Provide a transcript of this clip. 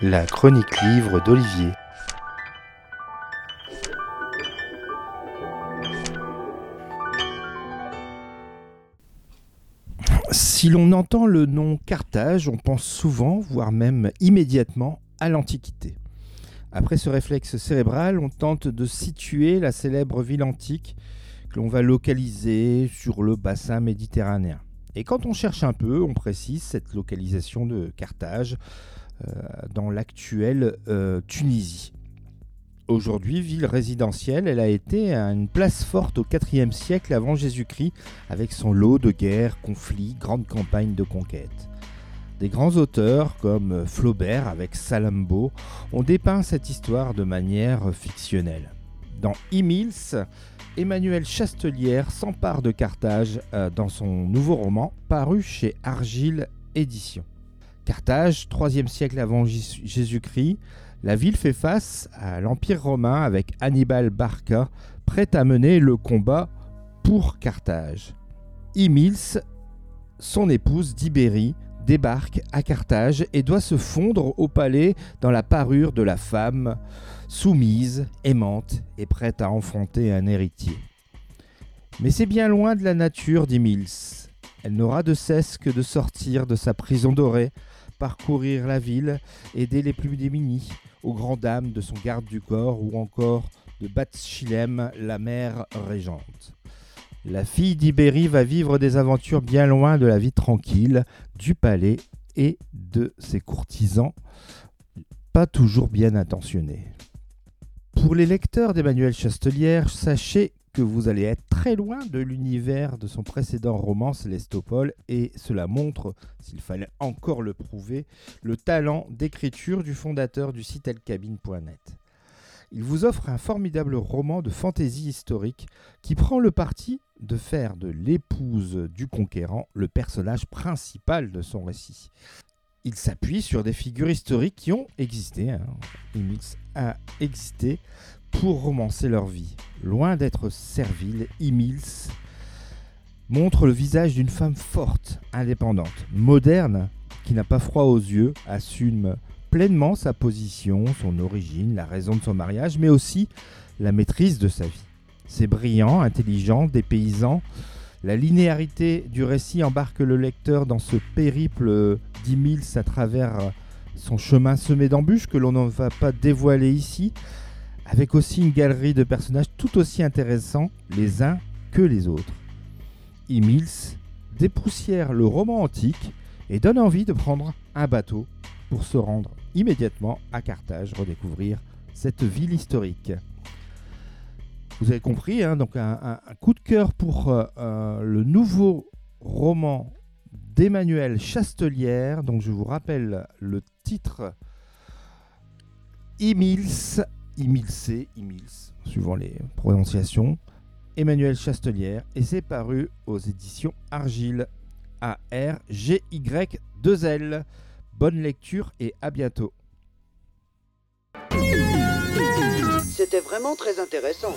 La chronique livre d'Olivier. Si l'on entend le nom Carthage, on pense souvent, voire même immédiatement, à l'Antiquité. Après ce réflexe cérébral, on tente de situer la célèbre ville antique que l'on va localiser sur le bassin méditerranéen. Et quand on cherche un peu, on précise cette localisation de Carthage euh, dans l'actuelle euh, Tunisie. Aujourd'hui, ville résidentielle, elle a été une place forte au IVe siècle avant Jésus-Christ, avec son lot de guerres, conflits, grandes campagnes de conquête. Des grands auteurs comme Flaubert avec Salammbô ont dépeint cette histoire de manière fictionnelle. Dans Emmanuel Chastelière s'empare de Carthage euh, dans son nouveau roman paru chez Argile Éditions. Carthage, 3 siècle avant Jésus-Christ, la ville fait face à l'Empire romain avec Hannibal Barca, prêt à mener le combat pour Carthage. Emils, son épouse d'Ibérie, débarque à Carthage et doit se fondre au palais dans la parure de la femme soumise, aimante et prête à enfanter un héritier. Mais c'est bien loin de la nature d'Emils. Elle n'aura de cesse que de sortir de sa prison dorée, parcourir la ville, aider les plus démunis, aux grandes dames de son garde du corps ou encore de Bathshilem, la mère régente. La fille d'Ibérie va vivre des aventures bien loin de la vie tranquille, du palais et de ses courtisans, pas toujours bien intentionnés. Pour les lecteurs d'Emmanuel Chastelière, sachez que vous allez être très loin de l'univers de son précédent roman Célestopole et cela montre, s'il fallait encore le prouver, le talent d'écriture du fondateur du site elcabine.net. Il vous offre un formidable roman de fantaisie historique qui prend le parti de faire de l'épouse du conquérant le personnage principal de son récit. Il s'appuie sur des figures historiques qui ont existé, hein. a existé pour romancer leur vie. Loin d'être servile, Emils montre le visage d'une femme forte, indépendante, moderne, qui n'a pas froid aux yeux, assume pleinement sa position, son origine, la raison de son mariage, mais aussi la maîtrise de sa vie. C'est brillant, intelligent, dépaysant. La linéarité du récit embarque le lecteur dans ce périple d'Emils à travers son chemin semé d'embûches que l'on ne va pas dévoiler ici, avec aussi une galerie de personnages tout aussi intéressants les uns que les autres. Emils dépoussière le roman antique et donne envie de prendre un bateau pour se rendre immédiatement à Carthage, redécouvrir cette ville historique. Vous avez compris, hein, donc un, coup de cœur pour euh, euh, le nouveau roman d'Emmanuel Chastelière. Donc je vous rappelle le titre Emils Imilsé, Imils, suivant les prononciations, Emmanuel Chastelière, et c'est paru aux éditions Argile, A-R-G-Y-2-L. Bonne lecture et à bientôt. C'était vraiment très intéressant.